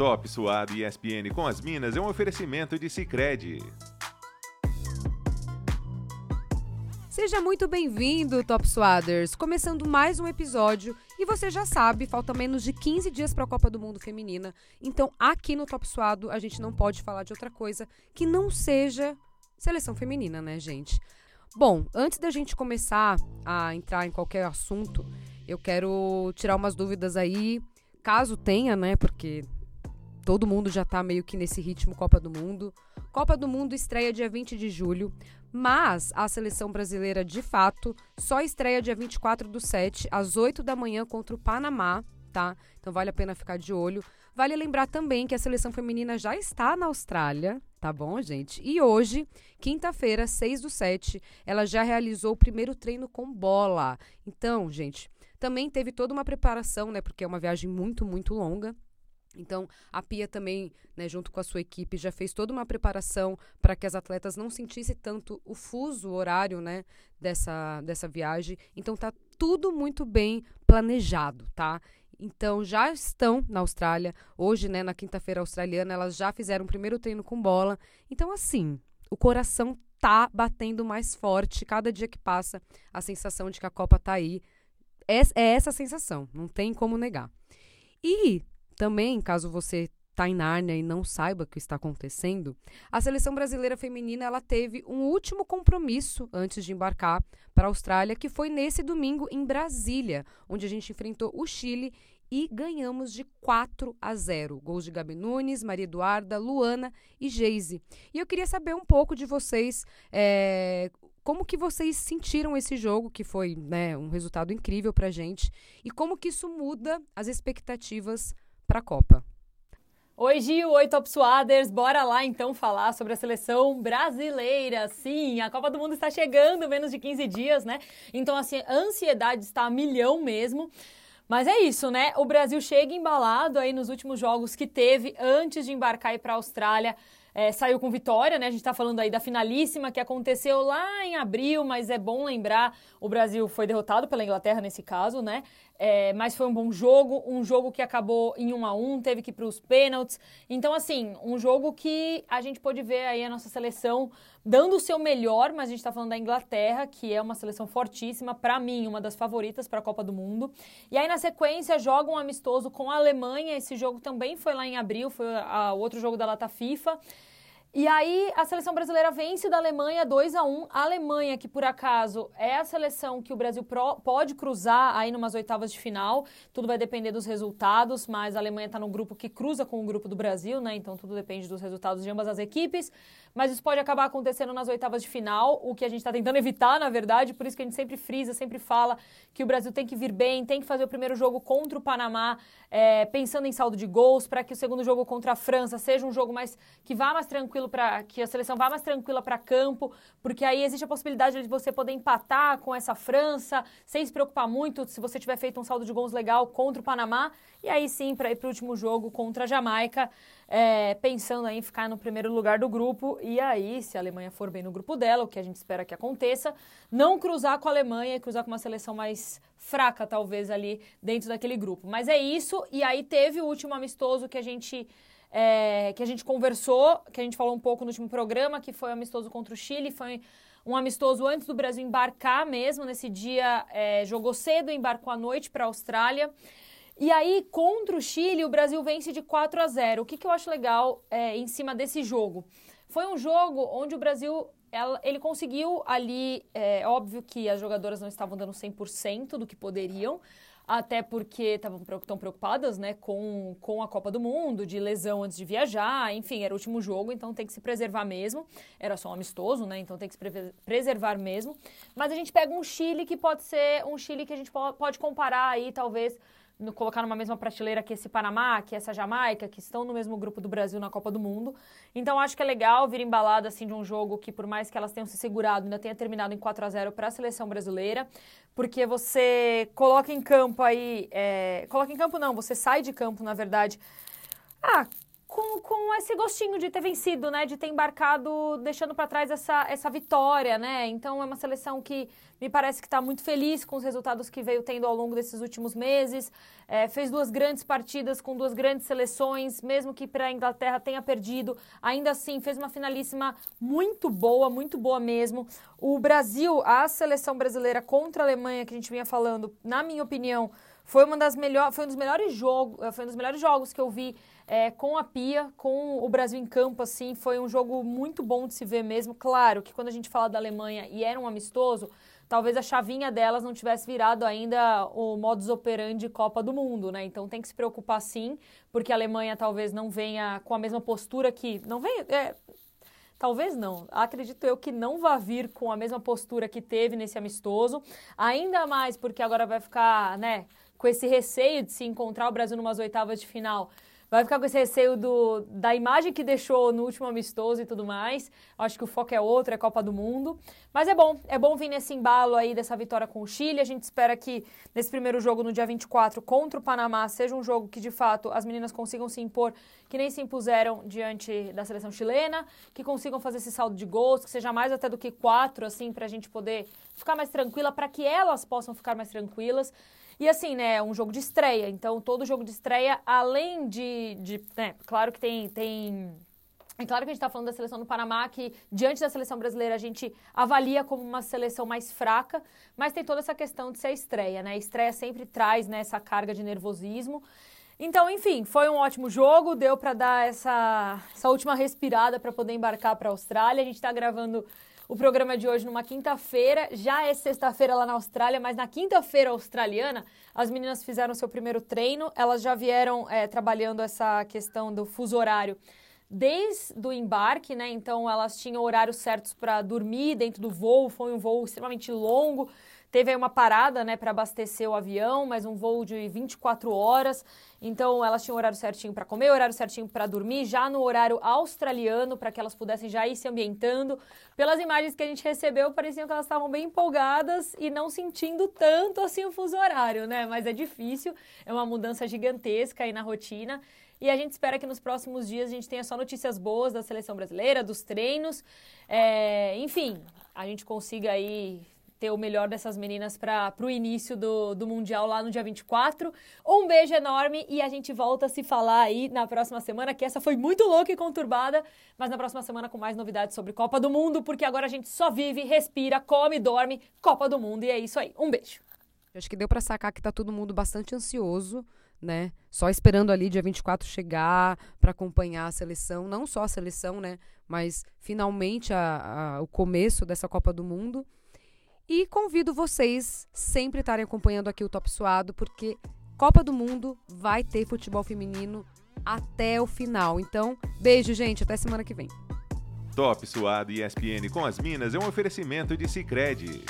Top Suado e ESPN com as Minas é um oferecimento de Sicredi. Seja muito bem-vindo, Top Swaders! Começando mais um episódio e você já sabe, falta menos de 15 dias para a Copa do Mundo Feminina. Então, aqui no Top Suado, a gente não pode falar de outra coisa que não seja seleção feminina, né, gente? Bom, antes da gente começar a entrar em qualquer assunto, eu quero tirar umas dúvidas aí, caso tenha, né? Porque todo mundo já tá meio que nesse ritmo Copa do Mundo. Copa do Mundo estreia dia 20 de julho, mas a seleção brasileira, de fato, só estreia dia 24 do 7, às 8 da manhã, contra o Panamá, tá? Então vale a pena ficar de olho. Vale lembrar também que a seleção feminina já está na Austrália, tá bom, gente? E hoje, quinta-feira, 6 do 7, ela já realizou o primeiro treino com bola. Então, gente, também teve toda uma preparação, né? Porque é uma viagem muito, muito longa. Então, a Pia também, né, junto com a sua equipe, já fez toda uma preparação para que as atletas não sentissem tanto o fuso horário, né, dessa, dessa viagem. Então, tá tudo muito bem planejado, tá? Então, já estão na Austrália. Hoje, né, na quinta-feira australiana, elas já fizeram o primeiro treino com bola. Então, assim, o coração tá batendo mais forte. Cada dia que passa, a sensação de que a Copa tá aí. É, é essa sensação, não tem como negar. E também, caso você está em Nárnia e não saiba o que está acontecendo, a seleção brasileira feminina ela teve um último compromisso antes de embarcar para a Austrália, que foi nesse domingo em Brasília, onde a gente enfrentou o Chile e ganhamos de 4 a 0. Gols de Gabi Nunes, Maria Eduarda, Luana e Geise. E eu queria saber um pouco de vocês, é, como que vocês sentiram esse jogo, que foi né, um resultado incrível para gente, e como que isso muda as expectativas para a Copa. Oi, Gil. Oi, Top Suaders. Bora lá então falar sobre a seleção brasileira. Sim, a Copa do Mundo está chegando, menos de 15 dias, né? Então, assim, a ansiedade está a milhão mesmo. Mas é isso, né? O Brasil chega embalado aí nos últimos jogos que teve antes de embarcar para a Austrália. É, saiu com vitória, né? A gente está falando aí da finalíssima que aconteceu lá em abril, mas é bom lembrar, o Brasil foi derrotado pela Inglaterra nesse caso, né? É, mas foi um bom jogo, um jogo que acabou em 1 a 1 teve que ir para os pênaltis. Então, assim, um jogo que a gente pôde ver aí a nossa seleção dando o seu melhor, mas a gente está falando da Inglaterra, que é uma seleção fortíssima, para mim, uma das favoritas para a Copa do Mundo. E aí, na sequência, joga um amistoso com a Alemanha. Esse jogo também foi lá em abril, foi o outro jogo da Lata FIFA. E aí a seleção brasileira vence da Alemanha 2 a 1 A Alemanha, que por acaso é a seleção que o Brasil pro, pode cruzar aí numas oitavas de final. Tudo vai depender dos resultados, mas a Alemanha está no grupo que cruza com o grupo do Brasil, né? Então tudo depende dos resultados de ambas as equipes. Mas isso pode acabar acontecendo nas oitavas de final, o que a gente está tentando evitar, na verdade. Por isso que a gente sempre frisa, sempre fala que o Brasil tem que vir bem, tem que fazer o primeiro jogo contra o Panamá, é, pensando em saldo de gols, para que o segundo jogo contra a França seja um jogo mais que vá mais tranquilo tranquilo para que a seleção vá mais tranquila para campo, porque aí existe a possibilidade de você poder empatar com essa França, sem se preocupar muito se você tiver feito um saldo de gols legal contra o Panamá, e aí sim para ir para o último jogo contra a Jamaica, é, pensando em ficar no primeiro lugar do grupo, e aí, se a Alemanha for bem no grupo dela, o que a gente espera que aconteça, não cruzar com a Alemanha e cruzar com uma seleção mais fraca, talvez, ali dentro daquele grupo. Mas é isso, e aí teve o último amistoso que a gente é, que a gente conversou, que a gente falou um pouco no último programa, que foi amistoso contra o Chile, foi um amistoso antes do Brasil embarcar mesmo. Nesse dia, é, jogou cedo, embarcou à noite para a Austrália. E aí, contra o Chile, o Brasil vence de 4 a 0. O que, que eu acho legal é, em cima desse jogo? Foi um jogo onde o Brasil ele conseguiu ali, é óbvio que as jogadoras não estavam dando 100% do que poderiam, até porque estavam tão preocupadas, né, com, com a Copa do Mundo, de lesão antes de viajar, enfim, era o último jogo, então tem que se preservar mesmo. Era só um amistoso, né, então tem que se pre preservar mesmo. Mas a gente pega um Chile que pode ser um Chile que a gente pode comparar aí, talvez, no, colocar numa mesma prateleira que esse Panamá, que essa Jamaica, que estão no mesmo grupo do Brasil na Copa do Mundo. Então acho que é legal vir embalada assim de um jogo que por mais que elas tenham se segurado, ainda tenha terminado em 4 a 0 para a seleção brasileira, porque você coloca em campo aí, é, coloca em campo não, você sai de campo na verdade. Ah, com, com esse gostinho de ter vencido, né? De ter embarcado, deixando para trás essa, essa vitória, né? Então é uma seleção que me parece que está muito feliz com os resultados que veio tendo ao longo desses últimos meses. É, fez duas grandes partidas com duas grandes seleções, mesmo que para a Inglaterra tenha perdido, ainda assim fez uma finalíssima muito boa, muito boa mesmo. O Brasil, a seleção brasileira contra a Alemanha que a gente vinha falando, na minha opinião, foi uma das melhores, foi um dos melhores jogos, foi um dos melhores jogos que eu vi é, com a Pia, com o Brasil em campo, assim, foi um jogo muito bom de se ver mesmo. Claro que quando a gente fala da Alemanha e era um amistoso, talvez a chavinha delas não tivesse virado ainda o modus operandi Copa do Mundo, né? Então tem que se preocupar sim, porque a Alemanha talvez não venha com a mesma postura que. Não venha. É, Talvez não. Acredito eu que não vá vir com a mesma postura que teve nesse amistoso. Ainda mais porque agora vai ficar, né, com esse receio de se encontrar o Brasil numas oitavas de final vai ficar com esse receio do, da imagem que deixou no último amistoso e tudo mais. Acho que o foco é outro, é Copa do Mundo. Mas é bom, é bom vir nesse embalo aí dessa vitória com o Chile. A gente espera que nesse primeiro jogo, no dia 24, contra o Panamá, seja um jogo que de fato as meninas consigam se impor, que nem se impuseram diante da seleção chilena, que consigam fazer esse saldo de gols, que seja mais até do que quatro, assim, para a gente poder ficar mais tranquila, para que elas possam ficar mais tranquilas. E assim, né, é um jogo de estreia. Então, todo jogo de estreia, além de. de né, claro que tem. tem é claro que a gente está falando da seleção do Panamá, que diante da seleção brasileira a gente avalia como uma seleção mais fraca, mas tem toda essa questão de ser estreia, né? A estreia sempre traz né, essa carga de nervosismo. Então, enfim, foi um ótimo jogo, deu para dar essa, essa última respirada para poder embarcar para a Austrália. A gente está gravando o programa de hoje numa quinta-feira. Já é sexta-feira lá na Austrália, mas na quinta-feira australiana, as meninas fizeram seu primeiro treino. Elas já vieram é, trabalhando essa questão do fuso horário desde o embarque, né? Então elas tinham horários certos para dormir dentro do voo. Foi um voo extremamente longo. Teve aí uma parada, né, para abastecer o avião, mas um voo de 24 horas. Então elas tinham horário certinho para comer, horário certinho para dormir, já no horário australiano, para que elas pudessem já ir se ambientando. Pelas imagens que a gente recebeu, pareciam que elas estavam bem empolgadas e não sentindo tanto assim o fuso horário, né? Mas é difícil, é uma mudança gigantesca aí na rotina. E a gente espera que nos próximos dias a gente tenha só notícias boas da seleção brasileira, dos treinos. É, enfim, a gente consiga aí ter o melhor dessas meninas para o início do, do Mundial lá no dia 24. Um beijo enorme e a gente volta a se falar aí na próxima semana, que essa foi muito louca e conturbada, mas na próxima semana com mais novidades sobre Copa do Mundo, porque agora a gente só vive, respira, come, dorme Copa do Mundo e é isso aí. Um beijo. Acho que deu para sacar que tá todo mundo bastante ansioso, né? Só esperando ali dia 24 chegar para acompanhar a seleção, não só a seleção, né? Mas finalmente a, a, o começo dessa Copa do Mundo. E convido vocês sempre estarem acompanhando aqui o Top Suado, porque Copa do Mundo vai ter futebol feminino até o final. Então, beijo, gente. Até semana que vem. Top Suado e ESPN com as Minas é um oferecimento de Cicred.